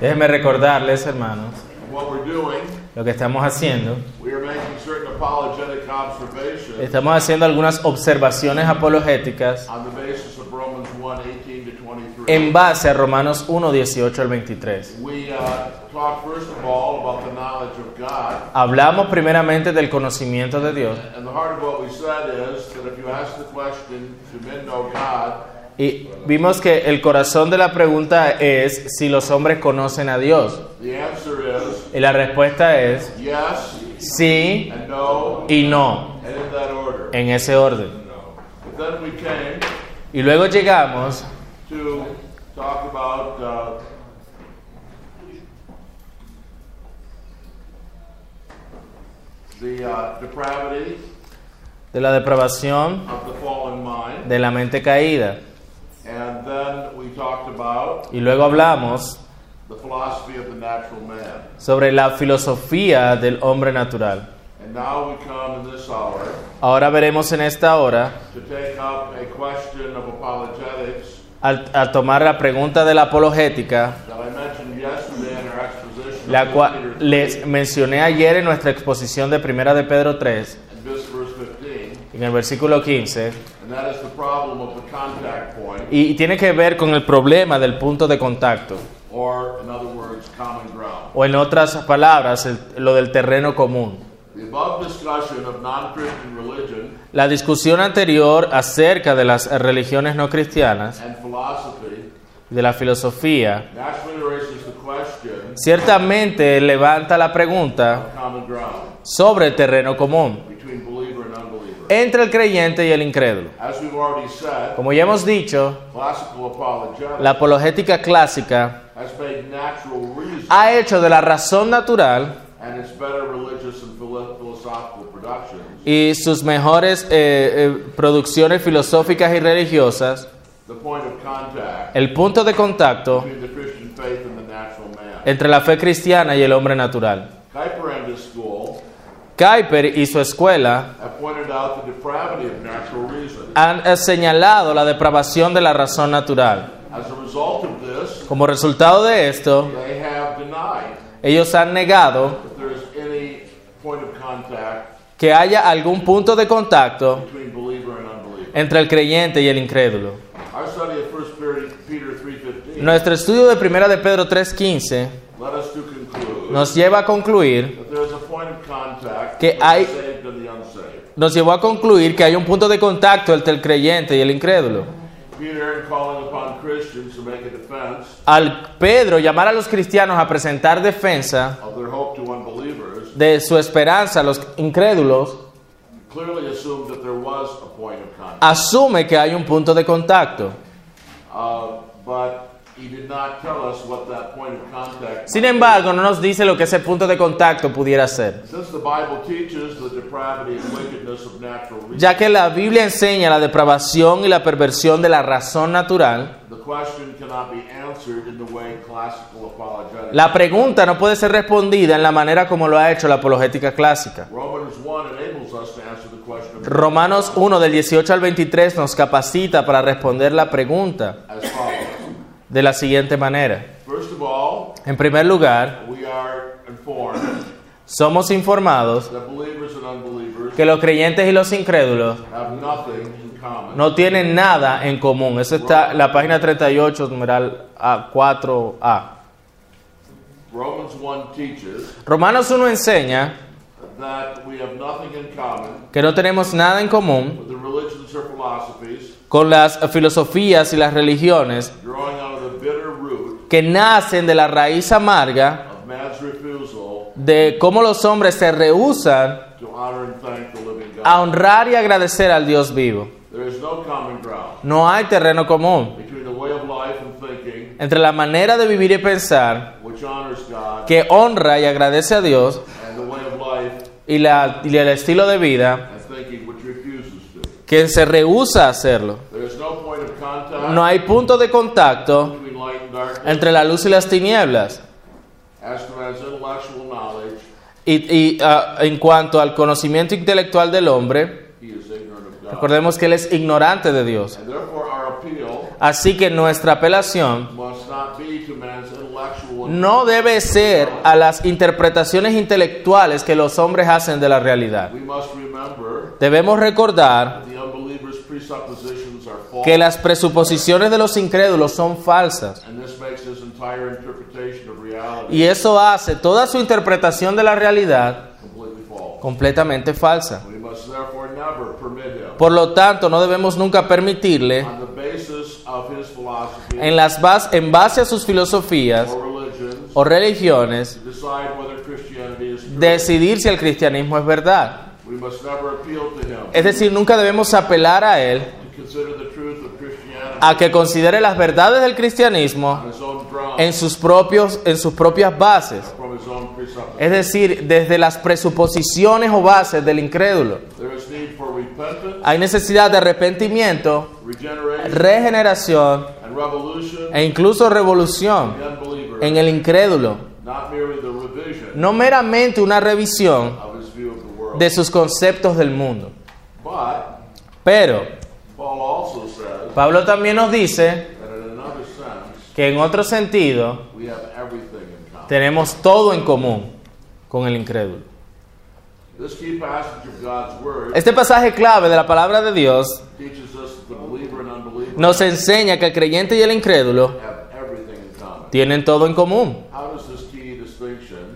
Déjenme recordarles, hermanos, lo que estamos haciendo. Estamos haciendo algunas observaciones apologéticas on the basis of Romans 1 18 to 23. en base a Romanos 1, 18 al 23. We uh. Hablamos primeramente del conocimiento de Dios Y vimos que el corazón de la pregunta es si los hombres conocen a Dios. Y la respuesta es sí y no, en ese orden. Y luego llegamos uh, uh, de la depravación de la mente caída. And then we talked about Y luego hablamos the philosophy of the natural man. sobre la filosofía del hombre natural. And now we come in this hour Ahora veremos en esta hora, to take up a question of apologetics al, tomar la pregunta de la apologética, that I mentioned yesterday in our exposition la of cual Peter les mencioné ayer en nuestra exposición de Primera de Pedro 3, in this verse 15, en el versículo 15, y tiene que ver con el problema del punto de contacto, or in other words, common ground. o en otras palabras, el- lo del terreno común. The above discussion of non-Christian religion La discusión anterior acerca de las religiones no cristianas, and philosophy de la filosofía, question ciertamente levanta la pregunta sobre el terreno común between believer and unbeliever. Entre el creyente y el incrédulo. Como ya hemos dicho, la apologética clásica ha hecho de la razón natural y sus mejores eh, eh, producciones filosóficas y religiosas el punto de contacto entre la fe cristiana y el hombre natural. Kuyper y su escuela han eh, señalado la depravación de la razón natural. Como resultado de esto, ellos han negado que haya algún punto de contacto entre el creyente y el incrédulo. Our study of 1 Peter 3.15 Nuestro estudio de Primera de Pedro 3:15 led us to conclude nos lleva a concluir, that there is a point of contact Que hay- nos llevó a concluir que hay un punto de contacto entre el creyente y el incrédulo. Al Pedro llamar a los cristianos a presentar defensa de su esperanza a los incrédulos, asume que hay un punto de contacto. Uh, but Sin embargo, no nos dice lo que ese punto de contacto pudiera ser. Ya que la Biblia enseña la depravación y la perversión de la razón natural, the question cannot be answered in the way classical apologetics. la pregunta no puede ser respondida en la manera como lo ha hecho la apologética clásica. Romans 1 enables us to answer the question of Romanos 1 del 18 al 23 nos capacita para responder la pregunta. De la siguiente manera. First of all, En primer lugar, we are informed somos informados que los creyentes y los incrédulos no tienen nada en común. Eso está en la página 38, numeral A, 4A. Romans 1 teaches Romanos 1 enseña that we have nothing in common que no tenemos nada en común con las filosofías y las religiones que nacen de la raíz amarga de cómo los hombres se rehusan a honrar y agradecer al Dios vivo. No hay terreno común entre la manera de vivir y pensar que honra y agradece a Dios y, la- y el estilo de vida que se rehúsa a hacerlo. No hay punto de contacto entre la luz y las tinieblas. as to man's intellectual knowledge. Y, y, ah, en cuanto al conocimiento intelectual del hombre, He is ignorant of God. recordemos que él es ignorante de Dios. Así que nuestra apelación must not be be to man's intellectual no debe ser a las interpretaciones intelectuales que los hombres hacen de la realidad. We must remember Debemos recordar que las presuposiciones de los incrédulos son falsas. Y eso hace toda su interpretación de la realidad completamente falsa. Por lo tanto, no debemos nunca permitirle, en, las bas- en base a sus filosofías o religiones, decidir si el cristianismo es verdad. Es decir, nunca debemos apelar a él to consider the truth of Christianity a que considere las verdades del cristianismo en sus, propios, en sus propias bases. Es decir, desde las presuposiciones o bases del incrédulo. Hay necesidad de arrepentimiento, regeneración e incluso revolución en el incrédulo. No meramente una revisión de sus conceptos del mundo. Pero Paul also says Pablo también nos dice que en otro sentido tenemos todo en común con el incrédulo. Este pasaje clave de la palabra de Dios nos enseña que el creyente y el incrédulo tienen todo en común.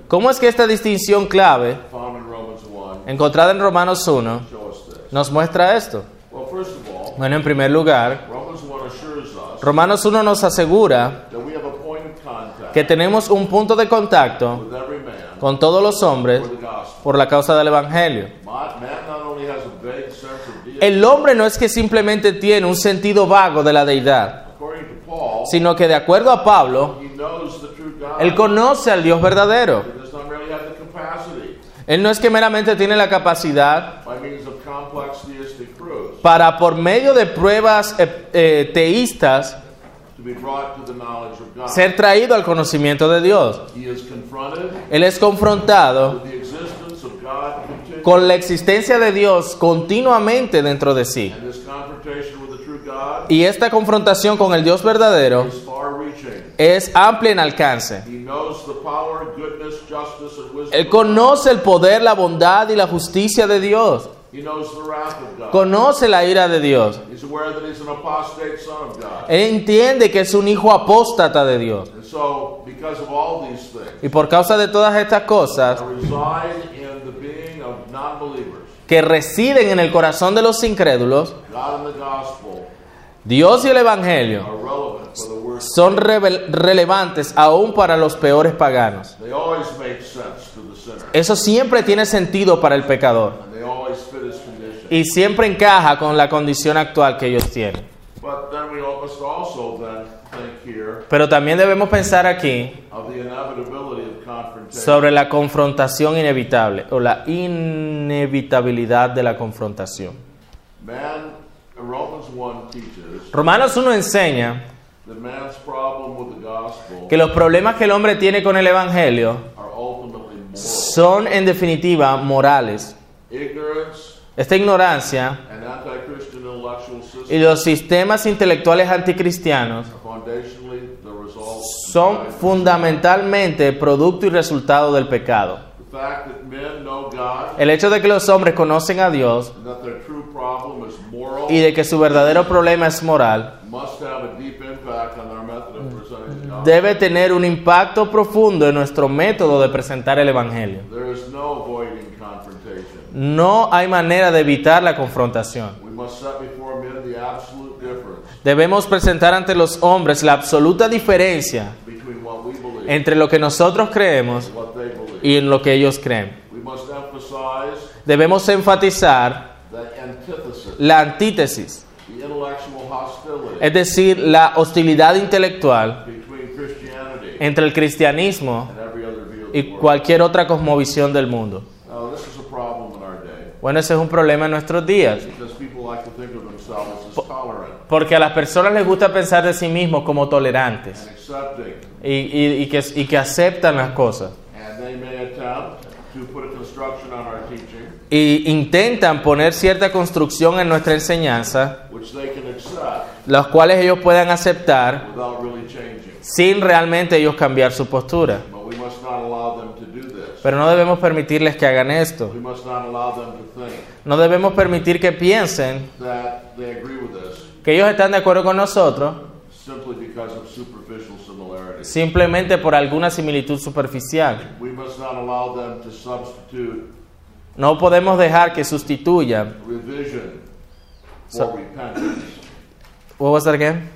¿Cómo es que esta distinción clave, found in Romans 1, encontrada en Romanos 1, show us this? nos muestra esto? Well, first of all, Bueno, en primer lugar, Romans 1 assures us Romanos 1 nos asegura que tenemos un punto de contacto con todos los hombres por la causa del Evangelio. El hombre no es que simplemente tiene un sentido vago de la deidad, sino que de acuerdo a Pablo, él conoce al Dios verdadero. Él no es que meramente tiene la capacidad para, por medio de pruebas eh, eh, teístas, ser traído al conocimiento de Dios. Él es confrontado con la existencia de Dios continuamente dentro de sí. and this confrontation with the true God Y esta confrontación con el Dios verdadero es amplia en alcance. He knows the power, goodness, justice, and wisdom. Él conoce el poder, la bondad y la justicia de Dios. He knows the wrath of God. Conoce la ira de Dios. He's aware that he's an apostate son of God. Él entiende que es un hijo apóstata de Dios. Y por causa de todas estas cosas que residen en el corazón de los incrédulos, Dios y el Evangelio son relevantes aún para los peores paganos. Eso siempre tiene sentido para el pecador y siempre encaja con la condición actual que ellos tienen. Pero también debemos pensar aquí sobre la confrontación inevitable o la inevitabilidad de la confrontación. Man, Romans 1 teaches Romanos 1 enseña que los problemas que el hombre tiene con el Evangelio son en definitiva morales. Esta ignorancia y los sistemas intelectuales anticristianos son fundamentalmente producto y resultado del pecado. El hecho de que los hombres conocen a Dios y de que su verdadero problema es moral must have a deep impact on our method of presenting the gospel. debe tener un impacto profundo en nuestro método de presentar el Evangelio. No hay manera de evitar la confrontación. Debemos presentar ante los hombres la absoluta diferencia entre lo que nosotros creemos y en lo que ellos creen. Debemos enfatizar la antítesis, es decir, la hostilidad intelectual entre el cristianismo y cualquier otra cosmovisión del mundo. Now, this is a problem in our day Bueno, ese es un problema en nuestros días, porque a las personas les gusta pensar de sí mismos como tolerantes y, y- y que, y que aceptan las cosas. Y intentan poner cierta construcción en nuestra enseñanza, las cuales ellos puedan aceptar sin realmente ellos cambiar su postura. But we must not allow them to do this. Pero no debemos permitirles que hagan esto. No debemos permitir que piensen que ellos están de acuerdo con nosotros simplemente por alguna similitud superficial. No podemos dejar que sustituyan. So-. What was that again?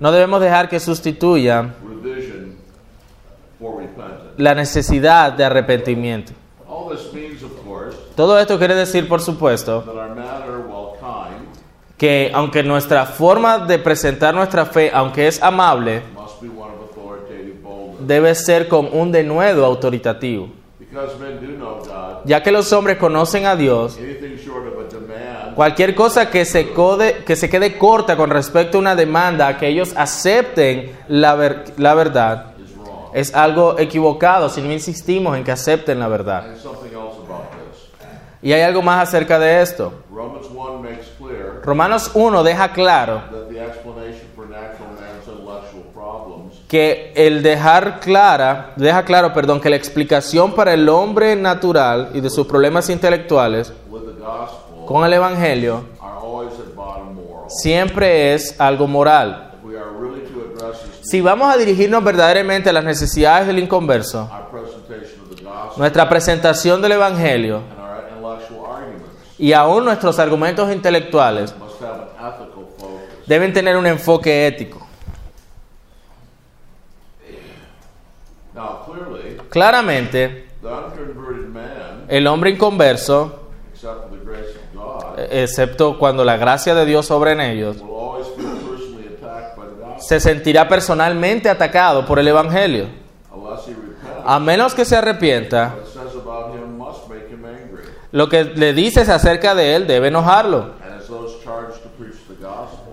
No debemos dejar que repentance. La necesidad de arrepentimiento. Todo esto quiere decir, por supuesto, que aunque nuestra forma de presentar nuestra fe, aunque es amable, debe ser con un denuedo autoritativo. Ya que los hombres conocen a Dios, cualquier cosa que se, code- que se quede corta con respecto a una demanda, que ellos acepten la, ver- la verdad. Es algo equivocado si no insistimos en que acepten la verdad. Y hay algo más acerca de esto. Romans 1 makes clear Romanos 1 deja claro que el dejar clara, deja claro, perdón, que la explicación para el hombre natural y de sus problemas intelectuales con el evangelio siempre es algo moral. If we are really to address this Si vamos a dirigirnos verdaderamente a las necesidades del inconverso, nuestra presentación del evangelio y aún nuestros argumentos intelectuales deben tener un enfoque ético. Claramente, el hombre inconverso, excepto cuando la gracia de Dios sobre en ellos, will always feel personally attacked by the gospel se sentirá personalmente atacado por el Evangelio. repents. A menos que se arrepienta, lo que le dices acerca de él debe enojarlo.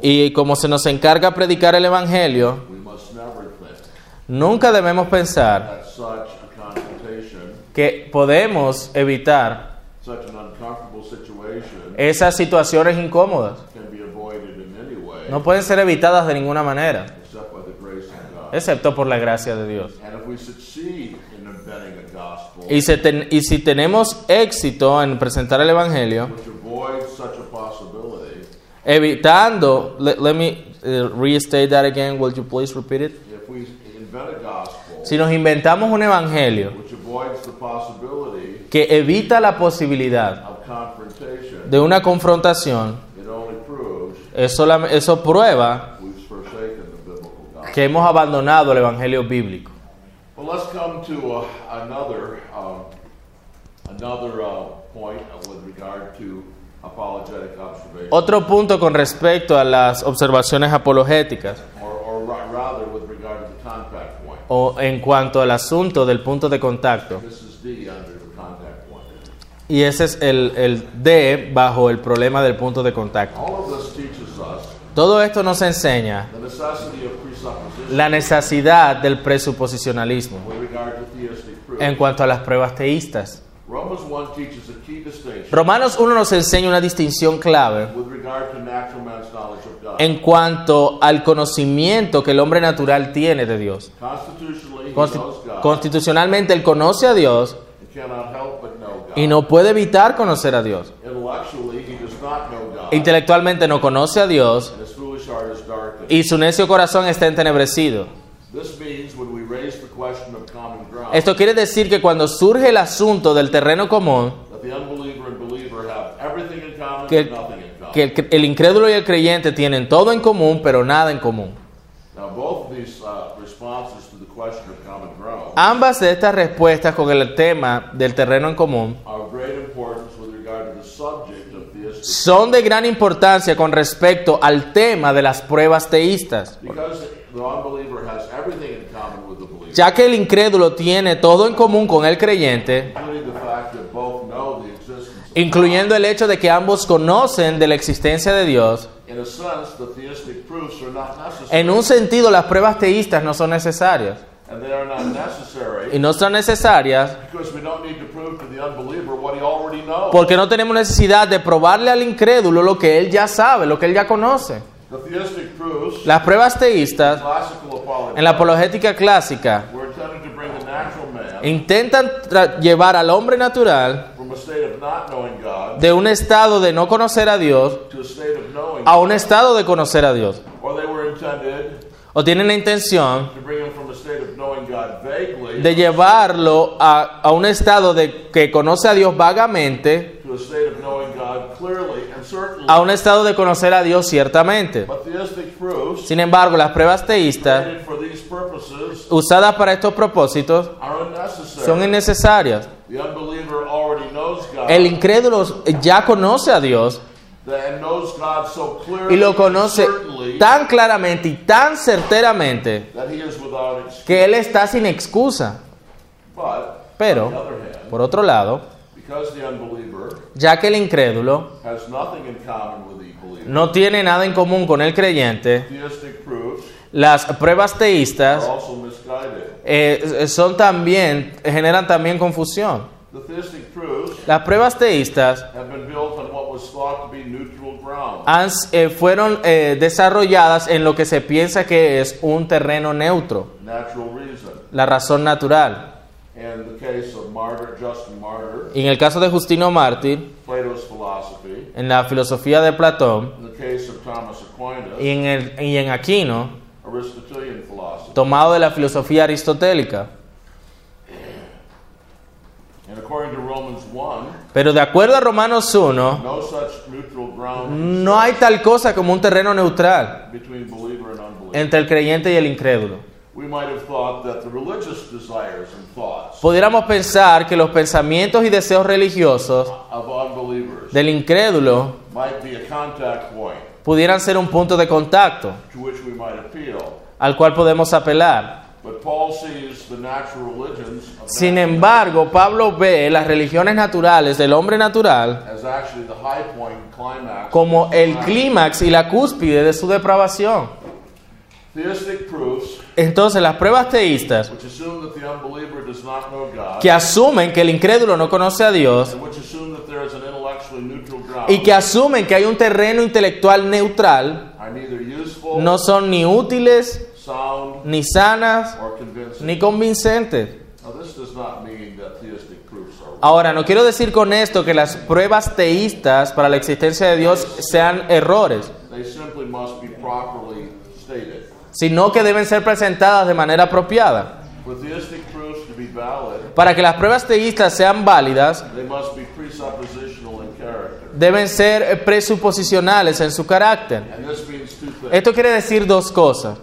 Y como se nos encarga predicar el Evangelio, nunca debemos pensar que podemos evitar esas situaciones incómodas. No pueden ser evitadas de ninguna manera, excepto por la gracia de Dios. Y, se ten- y si tenemos éxito en presentar el Evangelio, which avoids such a possibility, evitando, let, let me uh, restate that again, will you please repeat it? if we invent a gospel Si nos inventamos un Evangelio que evita la posibilidad of confrontation, de una confrontación, eso, eso prueba que hemos abandonado el Evangelio bíblico. Well, let's come to uh, another um, uh, point with regard to apologetic observation, Otro punto con respecto a las observaciones apologéticas, o en cuanto al asunto del punto de contacto. Y ese es el, el D bajo el problema del punto de contacto. All of this teaches us Todo esto nos enseña. La necesidad del presuposicionalismo en cuanto a las pruebas teístas. Romans 1 teaches a key distinction. Romanos 1 nos enseña una distinción clave en cuanto al conocimiento que el hombre natural tiene de Dios. Constitucionalmente él conoce a Dios y no puede evitar conocer a Dios. Intellectually, he does not know God, Intelectualmente no conoce a Dios y su necio corazón está entenebrecido. Esto quiere decir que cuando surge el asunto del terreno común, que, que el, el incrédulo y el creyente tienen todo en común, pero nada en común. Uh, Ambas de estas respuestas con el tema del terreno en común are of great importance with regard to the subject of theistic. Son de gran importancia con respecto al tema de las pruebas teístas, ya que el incrédulo tiene todo en común con el creyente, incluyendo el hecho de que ambos conocen de la existencia de Dios. En un sentido, las pruebas teístas no son necesarias. Y no son necesarias porque no tenemos necesidad de probarle al incrédulo lo que él ya sabe, lo que él ya conoce. Las pruebas teístas en la apologética clásica intentan llevar al hombre natural de un estado de no conocer a Dios a un estado de conocer a Dios. O tienen la intención de llevarlo a, a un estado de que conoce a Dios vagamente a un estado de conocer a Dios ciertamente. Sin embargo, las pruebas teístas usadas para estos propósitos son innecesarias. the unbeliever already knows God El incrédulo ya conoce a Dios y lo conoce tan claramente y tan certeramente que él está sin excusa. Pero, por otro lado, ya que el incrédulo has nothing in common with the believer, no tiene nada en común con el creyente, las pruebas teístas eh, son también generan también confusión. Las pruebas teístas have been built on what was thought to be neutral ground. han- eh, fueron eh, desarrolladas en lo que se piensa que es un terreno neutro, natural reason. la razón natural. Y en el caso de Justino Mártir, en la filosofía de Platón y en, el, y en Aquino, Aristotelian philosophy. tomado de la filosofía aristotélica. And according to Romans 1, Pero de acuerdo a Romanos 1, no hay tal cosa como un terreno neutral entre el creyente y el incrédulo. Pudiéramos pensar que los pensamientos y deseos religiosos del incrédulo pudieran ser un punto de contacto al cual podemos apelar. Sin embargo, Pablo ve las religiones naturales del hombre natural como el clímax y la cúspide de su depravación. Entonces, las pruebas teístas which assume that the unbeliever does not know God, que asumen que el incrédulo no conoce a Dios y que asumen que hay un terreno intelectual neutral, no son ni útiles, ni sanas, ni convincentes. Ahora, no quiero decir con esto que las pruebas teístas para la existencia de Dios sean errores, They simply must be properly stated. sino que deben ser presentadas de manera apropiada. Para que las pruebas teístas sean válidas, they must be presuppositional in character. deben ser presuposicionales en su carácter. Esto quiere decir dos cosas.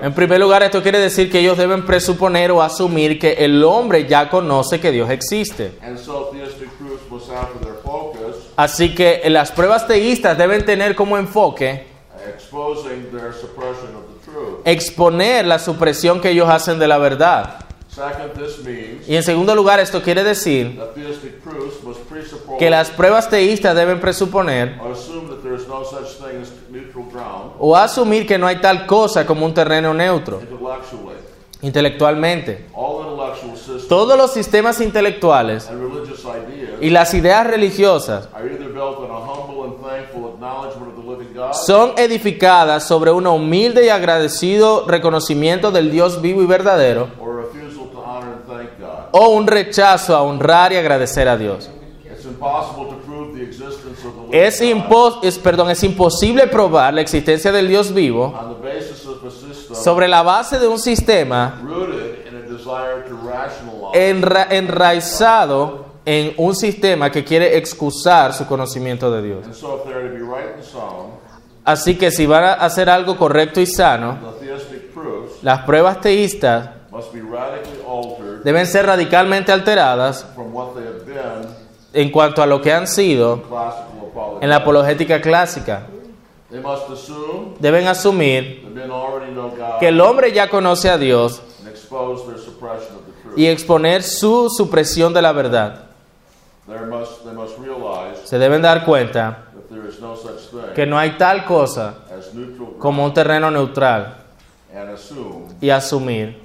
En primer lugar, esto quiere decir que ellos deben presuponer o asumir que el hombre ya conoce que Dios existe. Así que las pruebas teístas deben tener como enfoque exponer la supresión que ellos hacen de la verdad. Y en segundo lugar, esto quiere decir que las pruebas teístas deben presuponer or assume that there is no such thing as neutral ground o asumir que no hay tal cosa como un terreno neutro intelectualmente. Todos los sistemas intelectuales y las ideas religiosas son edificadas sobre un humilde y agradecido reconocimiento del Dios vivo y verdadero o un rechazo a honrar y agradecer a Dios. Es, God impo- es, perdón, es imposible probar la existencia del Dios vivo sobre la base de un sistema rooted in a desire to rationalize enra- enraizado en un sistema que quiere excusar su conocimiento de Dios. Así que si van a hacer algo correcto y sano, las pruebas teístas must be radically altered deben ser radicalmente alteradas en cuanto a lo que han sido. En la apologética clásica. Deben asumir que el hombre ya conoce a Dios y exponer su supresión de la verdad. Se deben dar cuenta que no hay tal cosa como un terreno neutral y asumir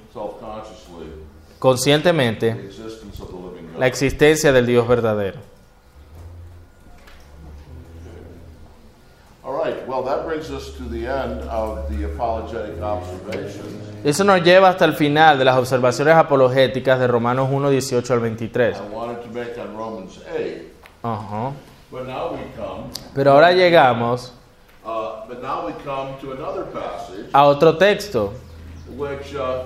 conscientemente la existencia del Dios verdadero. Well, that brings us to the end of the apologetic observations. Eso nos lleva hasta el final de las observaciones apologéticas de Romanos 1, 18 al 23. I wanted to make on Romans 8, Ajá. but now we come, Pero ahora llegamos uh, but now we come to another passage, a otro texto, which uh,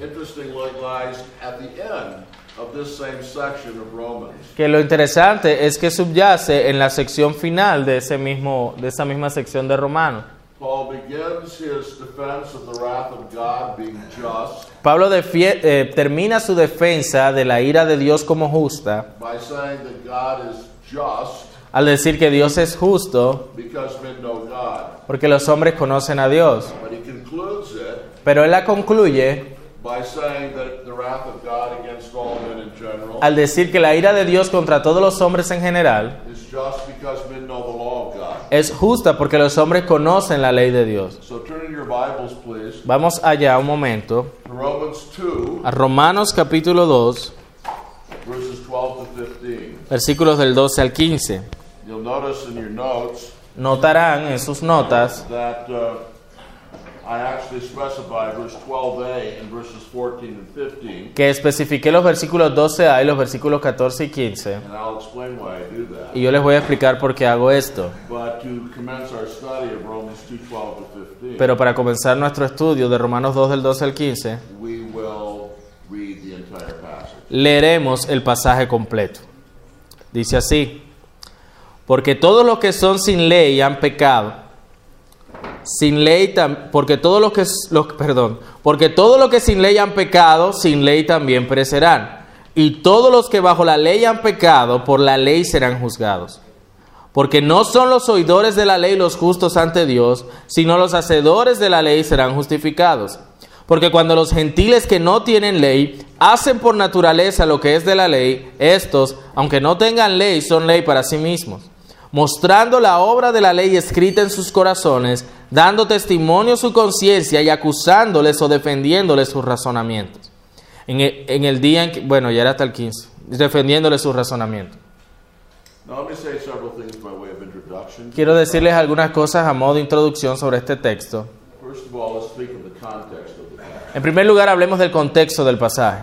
interestingly lies at the end of this same section of Romans. que lo interesante es que subyace en la sección final de, ese mismo, de esa misma sección de Romanos. Paul begins his defense of the wrath of God being just Pablo eh, termina su defensa de la ira de Dios como justa by saying that God is just al decir que Dios es justo porque los hombres conocen a Dios. Pero él la concluye al decir que la ira de Dios contra todos los hombres en general es justa porque los hombres conocen la ley de Dios. So turn in your Bibles, please, Vamos allá un momento to Romans 2, a Romanos capítulo 2, verses 12 to 15. versículos del 12 al 15. You'll notice in your notes Notarán en sus notas que especifiqué los versículos 12a y los versículos 14 y 15. and I'll explain why I do that. Y yo les voy a explicar por qué hago esto. But to commence our study of Romans 2, 12 to 15, Pero para comenzar nuestro estudio de Romanos 2 del 12 al 15, we will read the entire passage. leeremos el pasaje completo. Dice así, porque todos los que son sin ley han pecado. Sin ley porque todos los que los, perdón, porque todos los que sin ley han pecado, sin ley también perecerán. Y todos los que bajo la ley han pecado, por la ley serán juzgados. Porque no son los oidores de la ley los justos ante Dios, sino los hacedores de la ley serán justificados. Porque cuando los gentiles que no tienen ley hacen por naturaleza lo que es de la ley, estos, aunque no tengan ley, son ley para sí mismos, mostrando la obra de la ley escrita en sus corazones, dando testimonio su conciencia y acusándoles o defendiéndoles sus razonamientos. En el, en el día en que, bueno, ya era hasta el 15, defendiéndoles sus razonamientos. Now, let me say several things by way of introduction. Quiero decirles algunas cosas a modo de introducción sobre este texto. First of all, let's speak of the context of the passage. En primer lugar, hablemos del contexto del pasaje.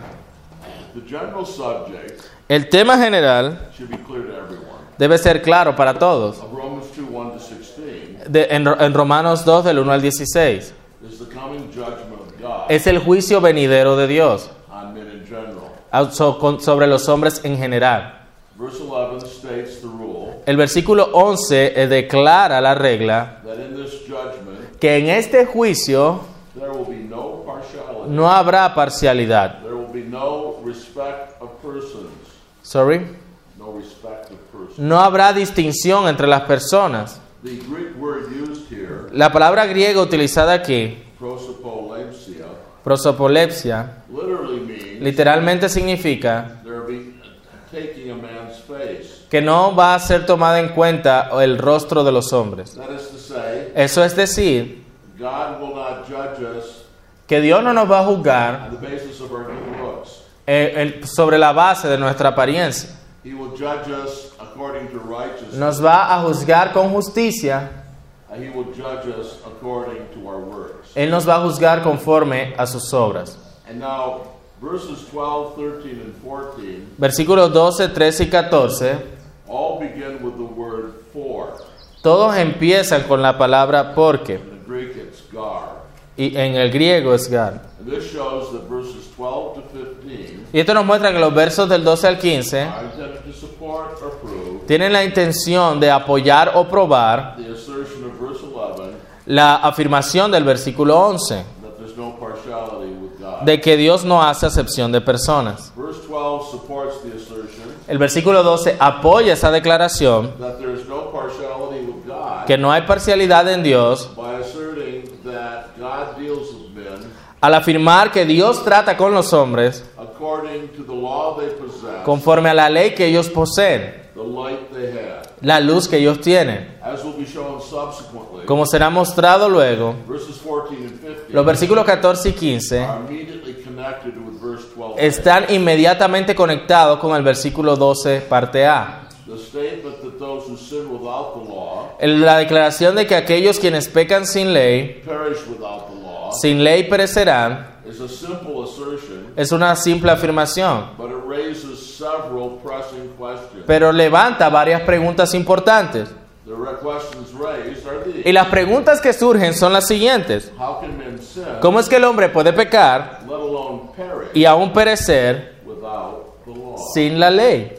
The general subject El tema general debe ser claro para todos. Of Romans 2, 1 to 16 De- en, en Romanos 2, del 1 al 16, is the coming judgment of God es el juicio venidero de Dios sobre los hombres en general. Verse 11 states the rule El versículo 11 eh, declara la regla que en este juicio no habrá parcialidad. Sorry. No respect of persons. No habrá distinción entre las personas. La palabra griega utilizada aquí, prosopolepsia, prosopolepsia, literally means literalmente significa que no va a ser tomada en cuenta el rostro de los hombres. Eso es decir, God will not judge us que Dios no nos va a juzgar on the basis of our good looks. eh, sobre la base de nuestra apariencia. He will judge us. Nos va a juzgar con justicia. and He will judge us according to our works. Él nos va a juzgar conforme a sus obras. And now, verses 12, 13, and 14 Versículos 12, 13 y 14, all begin with the word for. todos empiezan con la palabra porque. In the Greek, it's gar. Y en el griego es gar. This shows that verses 12 to 15 Y esto nos muestra que los versos del 12 al 15 are intended to support or prove tienen la intención de apoyar o probar the assertion of verse 11 la afirmación del versículo 11 that there's no partiality with God. de que Dios no hace acepción de personas. Verse 12 supports the assertion El versículo 12 apoya esa declaración que no hay parcialidad en Dios al afirmar que Dios trata con los hombres according to the law they possess, conforme a la ley que ellos poseen, la luz que ellos tienen. As will be shown subsequently, Como será mostrado luego, verses 14 and 15 los versículos 14 y 15 are immediately connected with verse 12. están inmediatamente conectados con el versículo 12, parte A. La declaración de que aquellos quienes pecan sin ley, perish without the law, sin ley perecerán, es una simple afirmación, pero levanta varias preguntas importantes. Y las preguntas que surgen son las siguientes. ¿Cómo es que el hombre puede pecar y aún perecer sin la ley?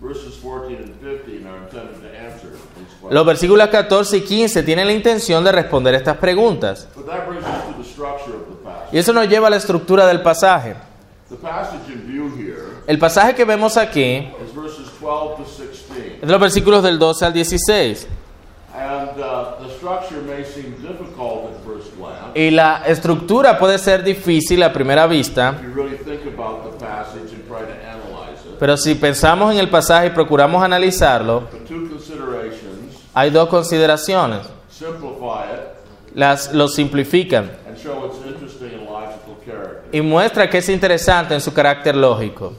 Verses 14 and 15 are intended to answer these questions. Los versículos 14 y 15 tienen la intención de responder estas preguntas. Y eso nos lleva a la estructura del pasaje. El pasaje que vemos aquí de los versículos del 12 al 16. And uh, the structure may seem difficult at first glance. Y la estructura puede ser difícil a primera vista, pero si pensamos en el pasaje y procuramos analizarlo, hay dos consideraciones. Las lo simplifican y muestra que es interesante en su carácter lógico.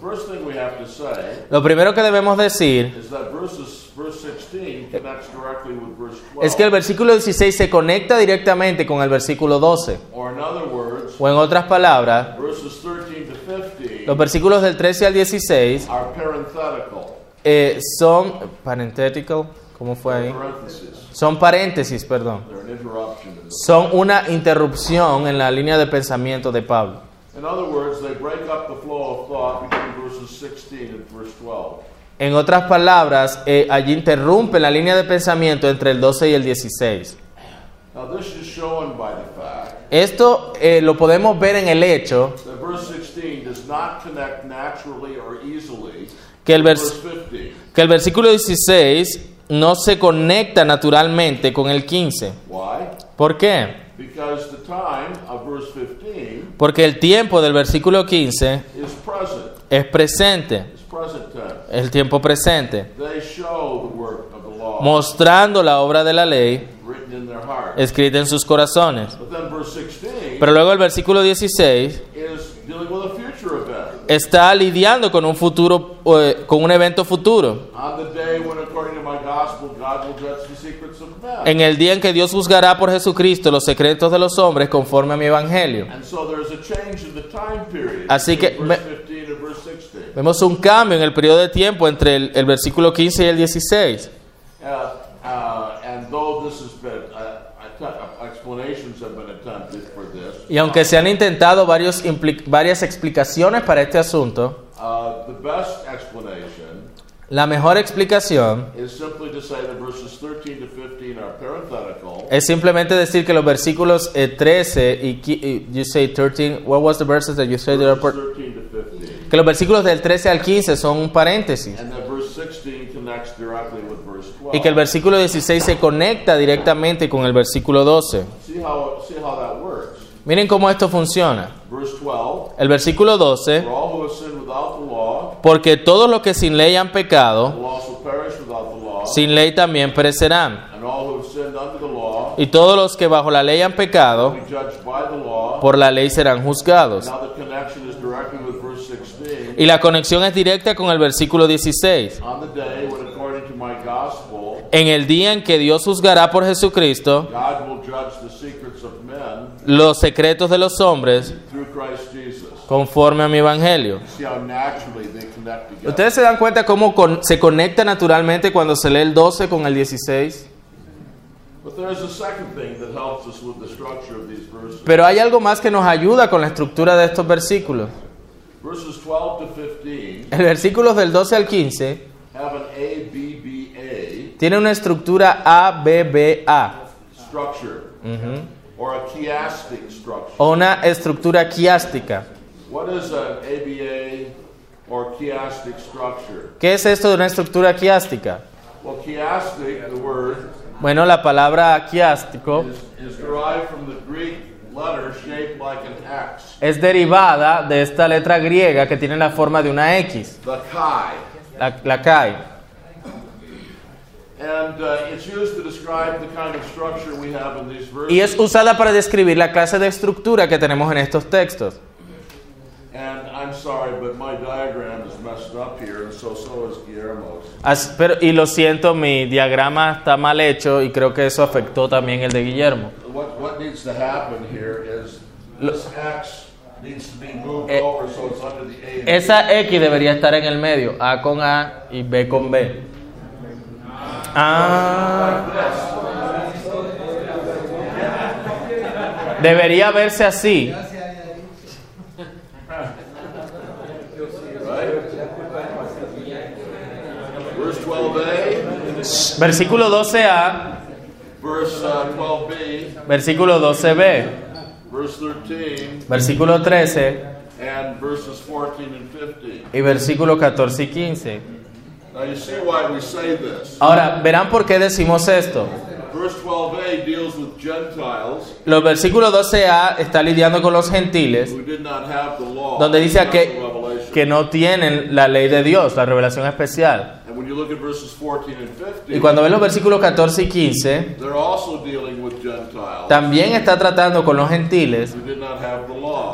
Lo primero que debemos decir is that verses, verse 16 connects directly with verse 12. es que el versículo 16 se conecta directamente con el versículo 12. Or in other words, O en otras palabras, verses 13 to 15 los versículos del 13 al 16 are parenthetical. eh, son parenthetical, ¿cómo fue ahí? Son paréntesis, perdón. Son una interrupción en la línea de pensamiento de Pablo. In other words, they break up the flow of thought between verses 16 and verse 12. En otras palabras, eh, allí interrumpe la línea de pensamiento entre el 12 y el 16. Now, this is shown by the fact Esto eh, lo podemos ver en el hecho that verse 16 does not connect naturally or easily que el, with vers- verse 15. que el versículo 16 no se conecta naturalmente con el 15. Why? ¿Por qué? Because the time of verse 15 Porque el tiempo del versículo 15 is present. es presente, el tiempo presente, They show the work of the law mostrando la obra de la ley escrita en sus corazones. But then verse 16 Pero luego el versículo 16 is dealing with a future event. está lidiando con un futuro, eh, con un evento futuro. On the day when, according to my gospel, God will judge the secrets of men. En el día en que Dios juzgará por Jesucristo los secretos de los hombres conforme a mi evangelio. And so there's a change in the time period. Así que between me- verse 15 and verse 16. Vemos un cambio en el periodo de tiempo entre el, el versículo 15 y el 16. Uh, uh, uh, att- explanations have been attempted for this, Y aunque se han intentado varios varias explicaciones para este asunto, la mejor explicación is simply to say that verses 13 to 15 are parenthetical. es simplemente decir que los versículos eh, 13 y, qui- y you say 13, what was the verses that you said that are Verses par- 13 to 15. que los versículos del 13 al 15 son un paréntesis And that verse 16 connects directly with verse 12. y que el versículo 16 se conecta directamente con el versículo 12. See how, see how that works. Miren cómo esto funciona. Verse 12, El versículo 12, for all who have sinned without the law, porque todos los que sin ley han pecado, will also perish without the law, sin ley también perecerán. and all who have sinned under the law Y todos los que bajo la ley han pecado, por la ley serán juzgados. Now the connection is directly with verse 16. Y la conexión es directa con el versículo 16. On the day when, according to my gospel, En el día en que Dios juzgará por Jesucristo God will judge the secrets of men los secretos de los hombres through Christ Jesus. Conforme a mi evangelio. ¿Ustedes se dan cuenta cómo con- se conecta naturalmente cuando se lee el 12 con el 16? But there's a second thing that helps us with the structure of these verses. Pero hay algo más que nos ayuda con la estructura de estos versículos. Verses 12 to 15 El versículos del 12 al 15 have an ABBA tiene una estructura ABBA chiastic structure. o una estructura quiástica. What is an ABA or chiastic structure? ¿Qué es esto de una estructura quiástica? Well, chiastic, the word, Bueno, la palabra quiástico is, is derived from the Greek letter shaped like an X, es derivada de esta letra griega que tiene la forma de una X, the chi. la, la kai. And it's used to describe the kind of structure we have in these Y es usada para describir la clase de estructura que tenemos en estos textos. Pero, y lo siento, mi diagrama está mal hecho y creo que eso afectó también el de Guillermo. What, what needs to happen here is this X needs to be moved Eh, over so it's under the A. and B. Esa X debería estar en el medio, A con A y B con B. Ah, debería verse así. Verse 12A, Versículo 12A, verse uh, 12B, versículo 12B, verse 13, versículo 13 and verses 14 and 15. y versículo 14 y 15. Now you see why we say this. Ahora, verán por qué decimos esto. Verse 12A deals with Gentiles Los versículos 12a está lidiando con los gentiles, who did not have the law. donde dice que, que no tienen la ley de Dios, la revelación especial. And when you look at verses 14 and 15, Y cuando ven los versículos 14 y 15, they're also dealing with Gentiles también está tratando con los gentiles,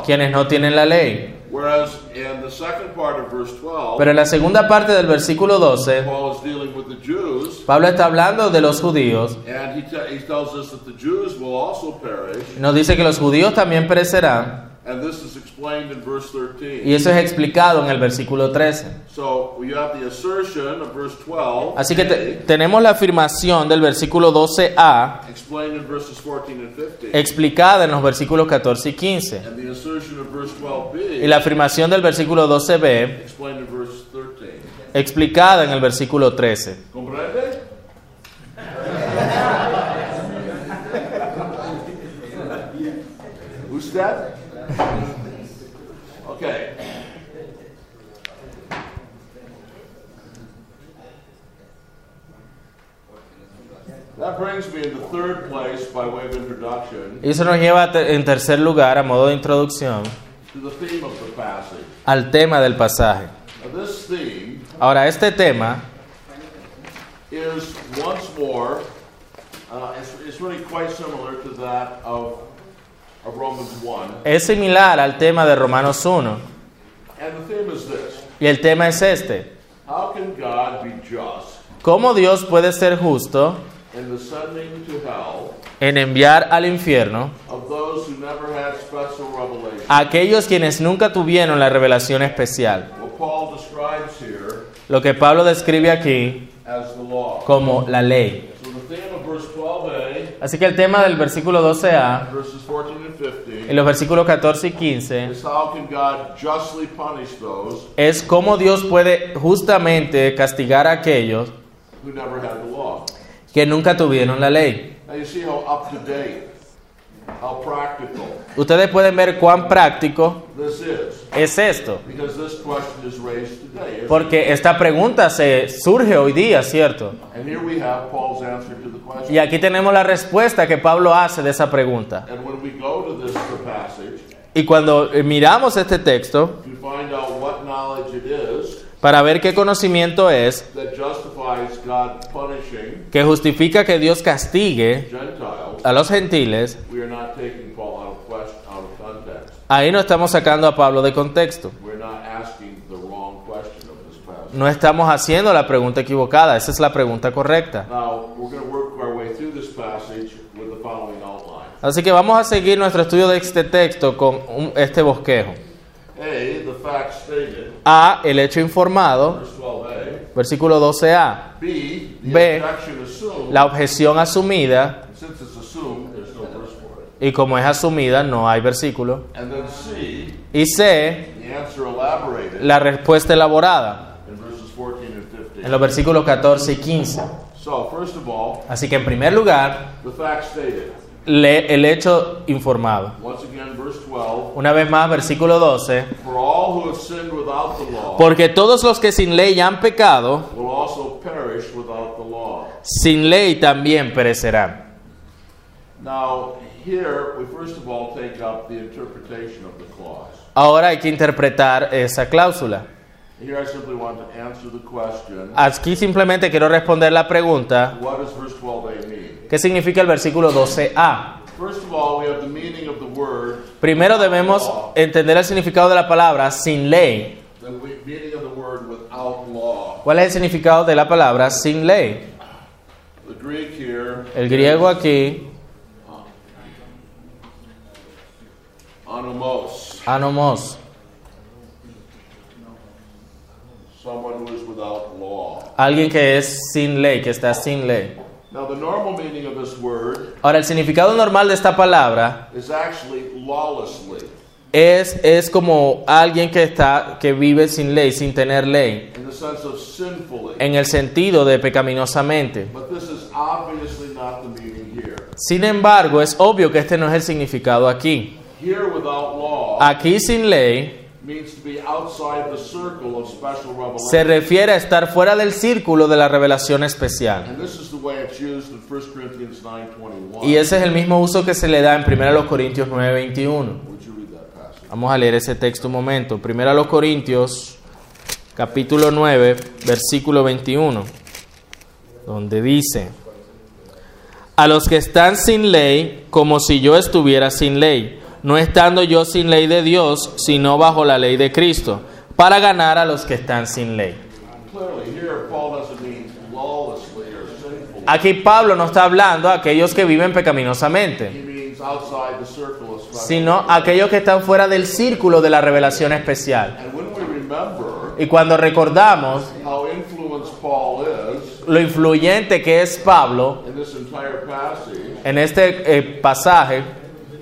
quienes no tienen la ley. Whereas in the second part of verse 12, Pero en la segunda parte del versículo 12, Paul is dealing with the Jews, Pablo está hablando de los judíos, and he, te- he tells us that the Jews will also perish, y nos dice que los judíos también perecerán, and this is explained in verse 13. y eso es explicado en el versículo 13. So you have the assertion of verse 12, Así que te- tenemos la afirmación del versículo 12a explained in verses 14 and 15, explicada en los versículos 14 y 15. and the assertion of verse Y 12b, la afirmación del versículo 12b explained in verse 13. explicada en el versículo 13. ¿Comprende? ¿Usted? Okay. That brings me into third place by way of introduction Y eso nos lleva en tercer lugar, a modo de introducción, to the theme of the passage. al tema del pasaje. Ahora, este tema is once more, it's, it's really quite similar to that of, of Romans 1. es similar al tema de Romanos 1. And the theme is this Y el tema es este. How can God be just ¿Cómo Dios puede ser justo en enviar al infierno a aquellos quienes nunca tuvieron la revelación especial? Lo que Pablo describe aquí as the law. como la ley. So the theme of verse 12a, Así que el tema del versículo 12a verses 14 and y 15, los versículos 14 y 15 is how can God justly punish those es cómo Dios puede justamente castigar a aquellos que nunca tuvieron la ley. Ustedes pueden ver cuán práctico es esto, porque esta pregunta se surge hoy día, ¿cierto? Y aquí tenemos la respuesta que Pablo hace de esa pregunta. Y cuando eh, miramos este texto, para ver qué conocimiento es that justifies God punishing que justifica que Dios castigue a los gentiles, ahí no estamos sacando a Pablo de contexto. No estamos haciendo la pregunta equivocada, esa es la pregunta correcta. Así que vamos a seguir nuestro estudio de este texto con un- este bosquejo. A, el hecho informado, 12a. versículo 12a. B. La objeción asumida, y como es asumida, no hay versículo. Y C, la respuesta elaborada, in verses 14 and 15. en los versículos 14 y 15. So, first of all, Así que en primer lugar, lee el hecho informado. Once again, verse 12. Una vez más, versículo 12. For all who have sinned without the law Porque todos los que sin ley han pecado, will also perish without the law. sin ley también perecerán. Now, here we first of all take up the interpretation of the clause. Ahora hay que interpretar esa cláusula. Here I simply want to answer the question Aquí simplemente quiero responder la pregunta, what does verse 12a mean? ¿qué significa el versículo 12a? First of all, we have the meaning of the word, Primero debemos entender el significado de la palabra sin ley. ¿Cuál es el significado de la palabra sin ley? El griego aquí, anomos, anomos, someone who is without law. alguien que es sin ley, que está sin ley. Now, the normal meaning of this word Ahora, el significado normal de esta palabra is actually lawlessly, es, es como alguien que está que vive sin ley, sin tener ley, in the sense of sinfully. en el sentido de pecaminosamente. But this is obviously not the meaning here. Sin embargo, es obvio que este no es el significado aquí. Here, without law, Aquí sin ley se refiere a estar fuera del círculo de la revelación especial. And this is the way it's used in 1 Corinthians 9.21. Y ese es el mismo uso que se le da en 1 Corintios 9:21. Would you read that passage? Vamos a leer ese texto un momento. 1 Corintios capítulo 9, versículo 21, donde dice, a los que están sin ley, como si yo estuviera sin ley, no estando yo sin ley de Dios, sino bajo la ley de Cristo, para ganar a los que están sin ley. Aquí Pablo no está hablando a aquellos que viven pecaminosamente, sino a aquellos que están fuera del círculo de la revelación especial. Y cuando recordamos lo influyente que es Pablo en este eh, pasaje,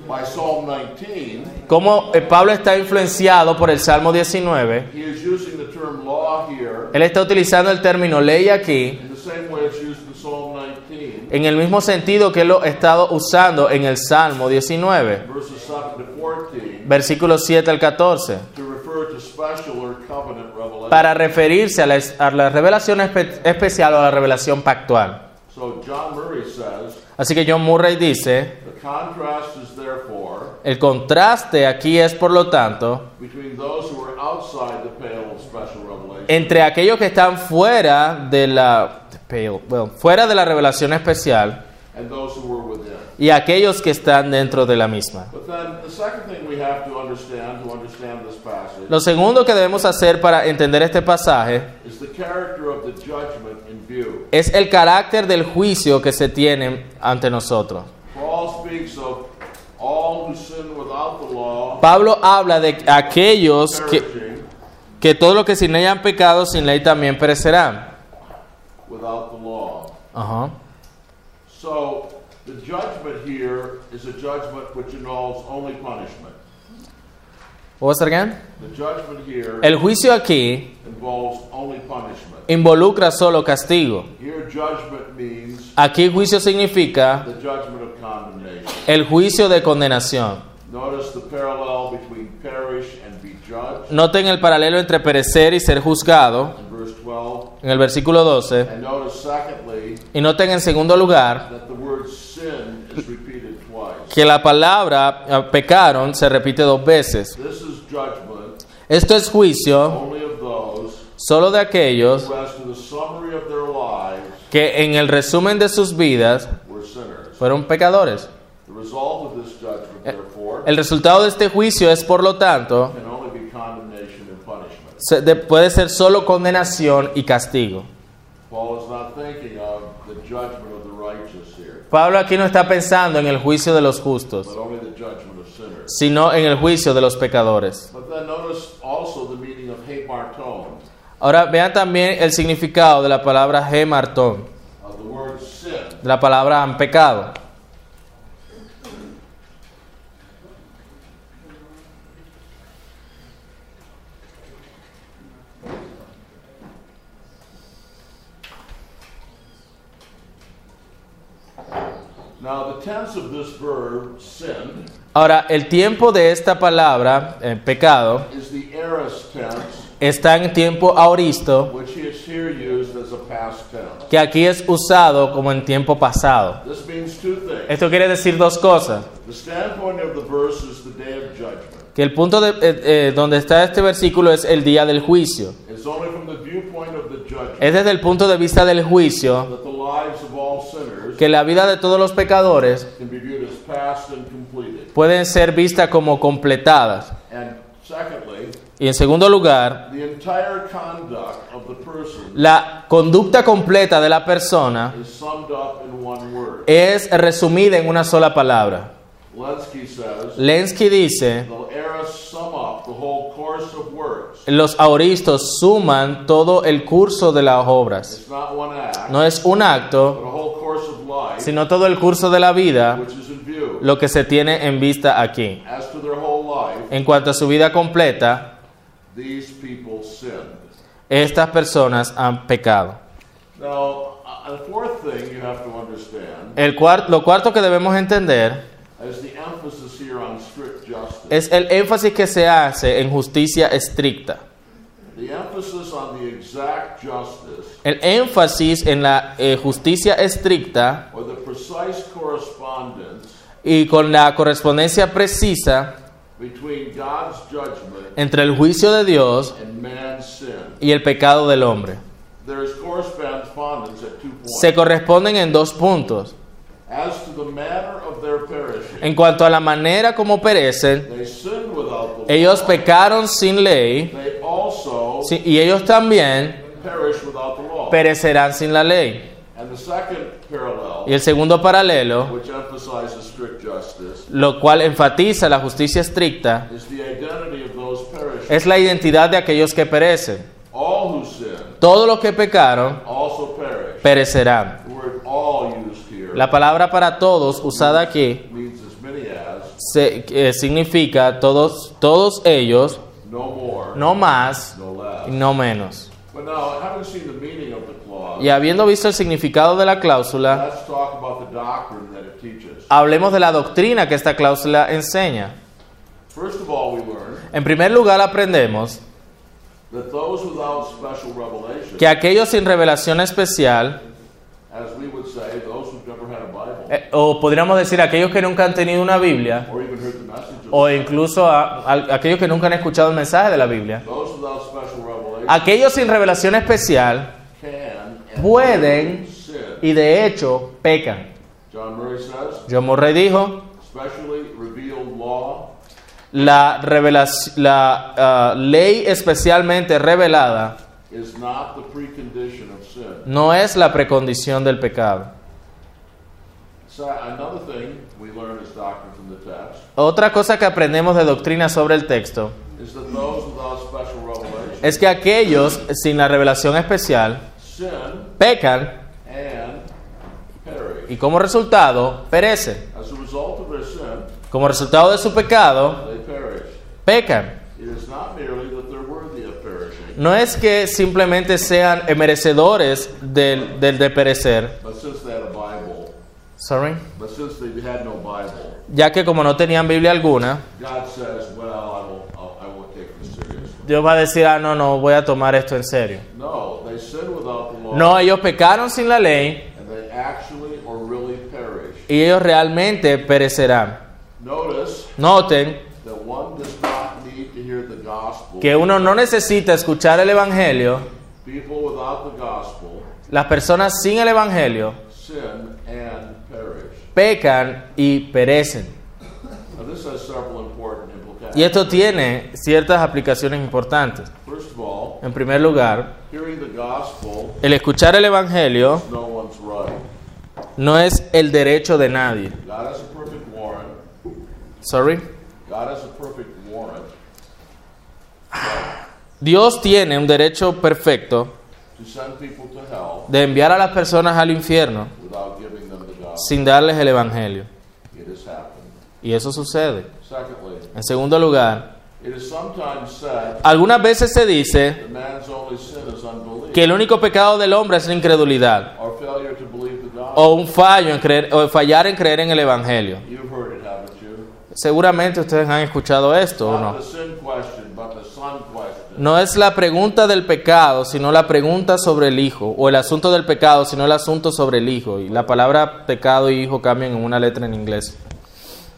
by Psalm 19, cómo eh, Pablo está influenciado por el Salmo 19, he is using the term law here él está utilizando el término ley aquí in the same way it's used in Psalm 19, en el mismo sentido que lo ha estado usando en el Salmo 19, verses 7 to 14, versículos 7 al 14, to refer to special or covenant revelation. para referirse a la, a la revelación espe- especial o a la revelación pactual. So John Murray says, Así que John Murray dice, the contrast is therefore el contraste aquí es por lo tanto between those who are outside the pale of special revelation entre aquellos que están fuera de la pale, well, fuera de la revelación especial and those who were within. y aquellos que están dentro de la misma. But then the second thing we have to understand to understand this passage Lo segundo que debemos hacer para entender este pasaje is the character of the judgment in view. es el carácter del juicio que se tiene ante nosotros. Paul speaks of Pablo habla de aquellos que, que todo lo que sin ley han pecado, sin ley también perecerán. without the law. Ajá. So the judgment here is a judgment which involves only punishment. What was that again? The judgment here El juicio aquí involves only punishment. involucra solo castigo. Here judgment means Aquí juicio significa the judgment of condemnation. el juicio de condenación. Notice the parallel between perish and be judged Noten el paralelo entre perecer y ser juzgado in verse 12. en el versículo 12. And notice secondly Y noten en segundo lugar that the word sin is repeated twice. Que la palabra eh, pecaron se repite dos veces. Esto es juicio solo de aquellos que en el resumen de sus vidas fueron pecadores. The result of this judgment, therefore, El resultado de este juicio es, por lo tanto, puede ser solo condenación y castigo. Paul is not thinking of the judgment of the righteous here, Pablo aquí no está pensando en el juicio de los justos, sino en el juicio de los pecadores. Ahora vean también el significado de la palabra gemartón, sin. de la palabra pecado. Now, the tense of this verb, sin, Ahora, el tiempo de esta palabra, eh, pecado, está en tiempo aoristo, which is here used as a past tense. que aquí es usado como en tiempo pasado. This means two things. Esto quiere decir dos cosas. The standpoint of the verse is the day of judgment. Que el punto de, eh, eh, donde está este versículo es el día del juicio. Es desde el punto de vista del juicio that the lives of all sinners que la vida de todos los pecadores pueden ser vistas como completadas. Y en segundo lugar, La conducta completa de la persona es resumida en una sola palabra. Lenski dice, los aoristos suman todo el curso de las obras. No es un acto, a whole course of life, sino todo el curso de la vida lo que se tiene en vista aquí. En cuanto a su vida completa, estas personas han pecado. Now, a a fourth thing you have to understand El cuar- lo cuarto que debemos entender es el énfasis que se hace en justicia estricta. El énfasis en la eh, justicia estricta or the precise correspondence y con la correspondencia precisa entre el juicio de Dios y el pecado del hombre. There is correspondence at two points. Se corresponden en dos puntos. As to the manner of their perishing, En cuanto a la manera como perecen, ellos pecaron sin ley They also sí, y ellos también perish without the law. Perecerán sin la ley. Y el segundo paralelo, lo cual enfatiza la justicia estricta, es la identidad de aquellos que perecen. Todos los que pecaron perecerán. La palabra para todos usada aquí se- eh, significa todos, todos ellos, no más no menos. Y habiendo visto el significado de la cláusula, hablemos de la doctrina que esta cláusula enseña. En primer lugar, aprendemos que aquellos sin revelación especial, eh, o podríamos decir aquellos que nunca han tenido una Biblia, o incluso a- a- aquellos que nunca han escuchado el mensaje de la Biblia, aquellos sin revelación especial pueden y de hecho pecan. John Murray dijo, la, la ah, ley especialmente revelada no es la precondición del pecado. Otra cosa que aprendemos de doctrina sobre el texto is that those without special revelation es que aquellos sin la revelación especial pecan y como resultado perecen. As a result of their sin, Como resultado de su pecado, they perish. pecan. No es que simplemente sean merecedores del, del de perecer, but since they had a Bible, Sorry. but since they had no Bible, ya que como no tenían Biblia alguna, God says, "Well, I will. I'll, I won't take this seriously." Dios va a decir, ah, no, no, voy a tomar esto en serio. No, they sin without the law, No, ellos pecaron sin la ley and they actually or really perish. y ellos realmente perecerán. Notice Noten that one does not need to hear the gospel. que uno no necesita escuchar el Evangelio, People without the gospel las personas sin el Evangelio sin and perish. pecan y perecen. Now, this has several important implications. Y esto tiene ciertas aplicaciones importantes. En primer lugar, el escuchar el Evangelio no es el derecho de nadie. Sorry. Dios tiene un derecho perfecto de enviar a las personas al infierno sin darles el Evangelio. Y eso sucede. En segundo lugar, algunas veces se dice que el único pecado del hombre es la incredulidad o un fallo en creer o fallar en creer en el Evangelio. Seguramente ustedes han escuchado esto o no. No es la pregunta del pecado, sino la pregunta sobre el hijo, o el asunto del pecado, sino el asunto sobre el hijo. Y la palabra pecado y hijo cambian en una letra en inglés.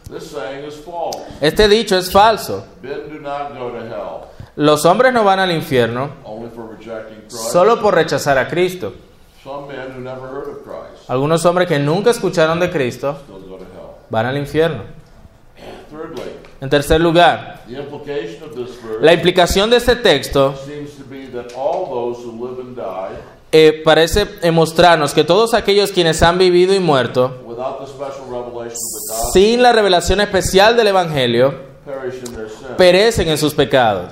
This saying is false. Este dicho es falso. Men do not go to hell Los hombres no van al infierno only for rejecting Christ. solo por rechazar a Cristo. Some men who never heard of Christ Algunos hombres que nunca escucharon de Cristo still go to hell. van al infierno. Thirdly, En tercer lugar, the implication of this verse la implicación de este texto seems to be that all those who live in and died, eh, parece eh, mostrarnos que todos aquellos quienes han vivido y muerto, sin la revelación especial del Evangelio, perecen en sus pecados.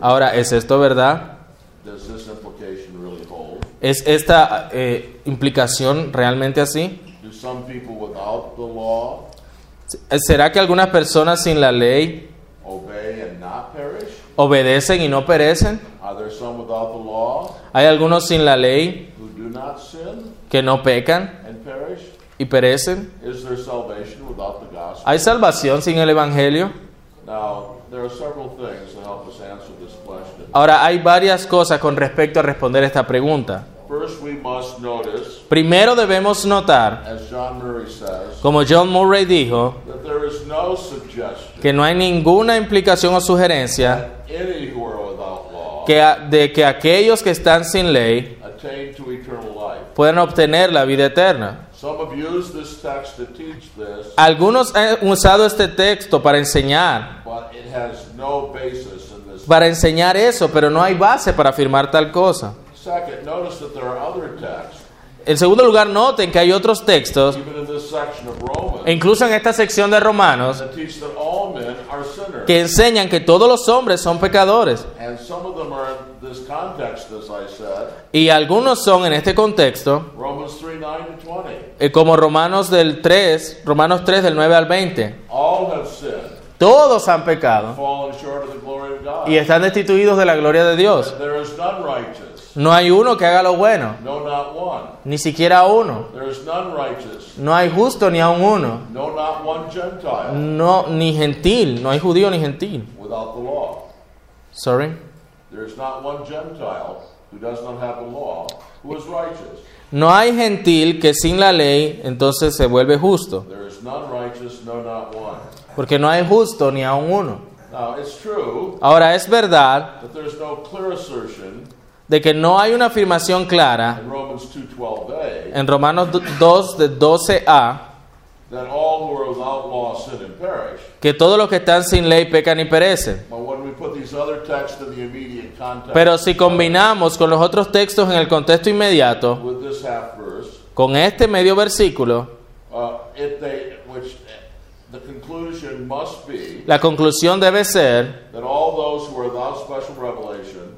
Ahora, ¿es esto verdad? ¿Es esta eh, implicación realmente así? ¿Será que algunas personas sin la ley obedecen y no perecen? ¿Hay algunos sin la ley que no pecan? Y perecen? Is there salvation without the gospel? ¿Hay salvación sin el Evangelio? Now, there are several things to help us answer this question. Ahora, hay varias cosas con respecto a responder esta pregunta. First, we must notice, Primero debemos notar, as John Murray says, como John Murray dijo, that there is no suggestion que no hay ninguna implicación o sugerencia que a- de que aquellos que están sin ley puedan obtener la vida eterna. Some have used this text to teach this, Algunos han usado este texto para enseñar, but it has no basis in this. para enseñar eso, pero no hay base para afirmar tal cosa. Second, notice that there are other texts, En segundo lugar, noten que hay otros textos, incluso en esta sección de Romanos, que enseñan que todos los hombres son pecadores. Y algunos son en este contexto, como Romanos del 3, Romanos 3 del 9 al 20. All have sinned, Todos han pecado y están destituidos de la gloria de Dios. There is none righteous, No hay uno que haga lo bueno, ni siquiera uno. There is none righteous, No hay justo ni aun uno. no, ni gentil, no hay judío ni gentil. without the law. Sorry. No hay gentil que sin la ley entonces se vuelve justo, porque no hay justo ni aun uno. Ahora es verdad de que no hay una afirmación clara in Romans 2.12a en Romanos 2 de 12a that all who are without law sin and perish. que todos los que están sin ley pecan y perecen. Pero si combinamos con los otros textos en el contexto inmediato, con este medio versículo, uh, be la conclusión debe ser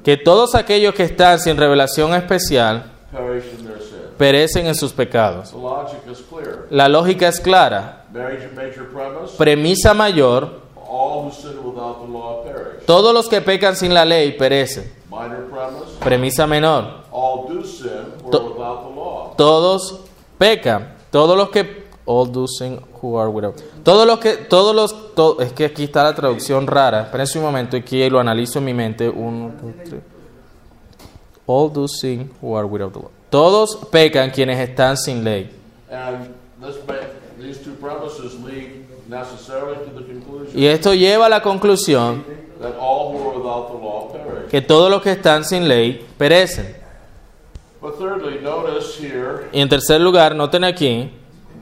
que todos aquellos que están sin revelación especial perecen en sus pecados. La lógica es clara. Premisa mayor, todos los que pecan sin la ley perecen. Minor premise: Premisa menor, all do sin who are To- todos pecan. Todos los que all do sin who are without. Todos los que todos los to- es que aquí está la traducción rara. Espérense un momento aquí lo analizo en mi mente. Uno, dos, tres. All do sin who are without the law. Todos pecan quienes están sin ley. Y esto lleva a la conclusión que todos los que están sin ley perecen. But thirdly, notice here Y en tercer lugar, noten aquí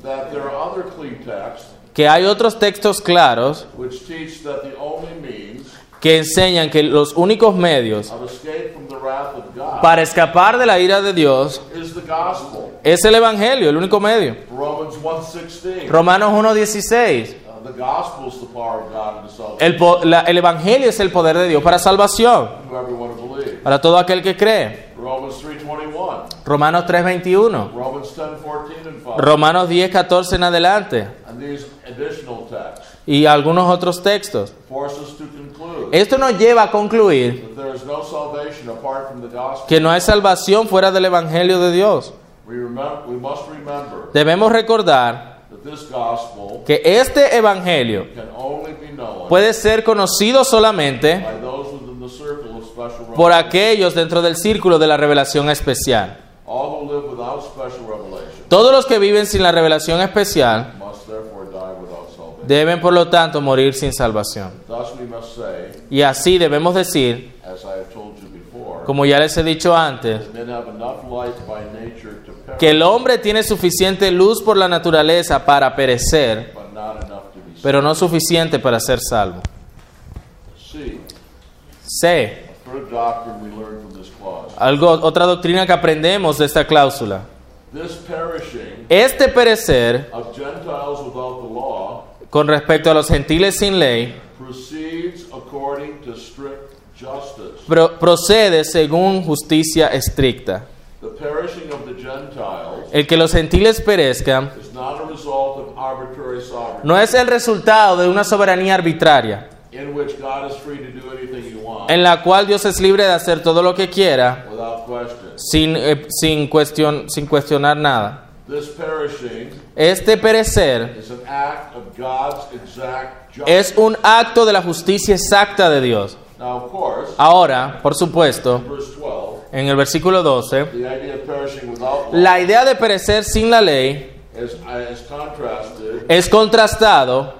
that there are other clean texts que hay otros textos claros which teach that the only means que enseñan que los únicos medios of escape from the wrath of God para escapar de la ira de Dios is the gospel. es el Evangelio, el único medio. Romans 1.16. Romanos 1.16. Uh, the gospel is the power of God unto salvation El, po- la- el Evangelio es el poder de Dios para salvación, para todo aquel que cree. Romans 3.21. Romanos 3.21. Romans 10.14 and 5. Romanos 10.14 en adelante. Y algunos otros textos. Esto nos lleva a concluir que no hay salvación fuera del Evangelio de Dios. We, remember, we must remember Debemos recordar que este Evangelio can only be known puede ser conocido solamente por aquellos dentro del círculo de la revelación especial. Todos los que viven sin la revelación especial must therefore die without salvation. deben por lo tanto morir sin salvación. Y así debemos decir, as I have told you before, como ya les he dicho antes, que el hombre tiene suficiente luz por la naturaleza para perecer, pero no suficiente para ser salvo. C. algo, otra doctrina que aprendemos de esta cláusula. This perishing Este perecer con respecto a los gentiles sin ley proceeds according to strict justice. pro- procede según justicia estricta. The perishing of the Gentiles El que los gentiles perezcan is not a result of arbitrary sovereignty, no es el resultado de una soberanía arbitraria, en la cual Dios es libre de hacer todo lo que quiera sin, eh, sin, cuestion- sin cuestionar nada. Este perecer es un acto de la justicia exacta de Dios. Ahora, por supuesto, verse 12, en el versículo 12, the idea of perishing without law la idea de perecer sin la ley contrasted es contrastado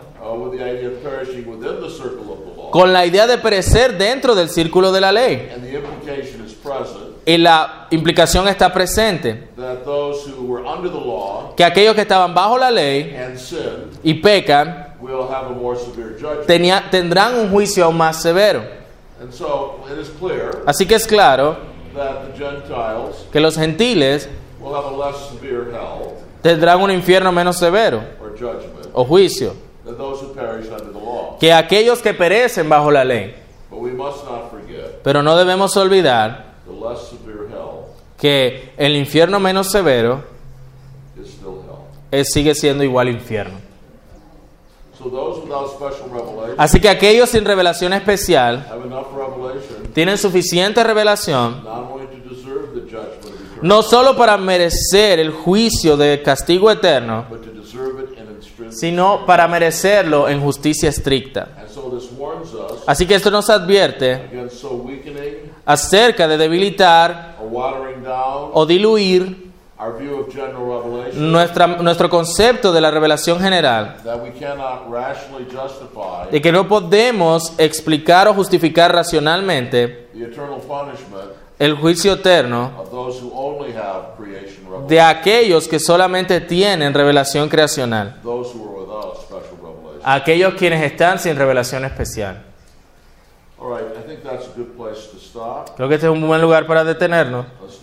con la idea de perecer dentro del círculo de la ley. And the implication is present Y la implicación está presente, que aquellos que estaban bajo la ley y pecan tenía- tendrán un juicio aún más severo. And so it is clear Así que es claro que los gentiles tendrán un infierno menos severo o juicio que aquellos que perecen bajo la ley. Pero no debemos olvidar que el infierno menos severo sigue siendo igual infierno. So those without special revelation Así que aquellos sin revelación especial tienen suficiente revelación no solo para merecer el juicio de castigo eterno, but to deserve it in intrinsic. Sino para merecerlo en justicia estricta. Así que esto nos advierte acerca de debilitar o diluir nuestra, nuestro concepto de la revelación general, de que no podemos explicar o justificar racionalmente el juicio eterno de aquellos que solamente tienen revelación creacional, aquellos quienes están sin revelación especial. All right, I think that's a good place to stop. Creo que este es un buen lugar para detenernos. Let's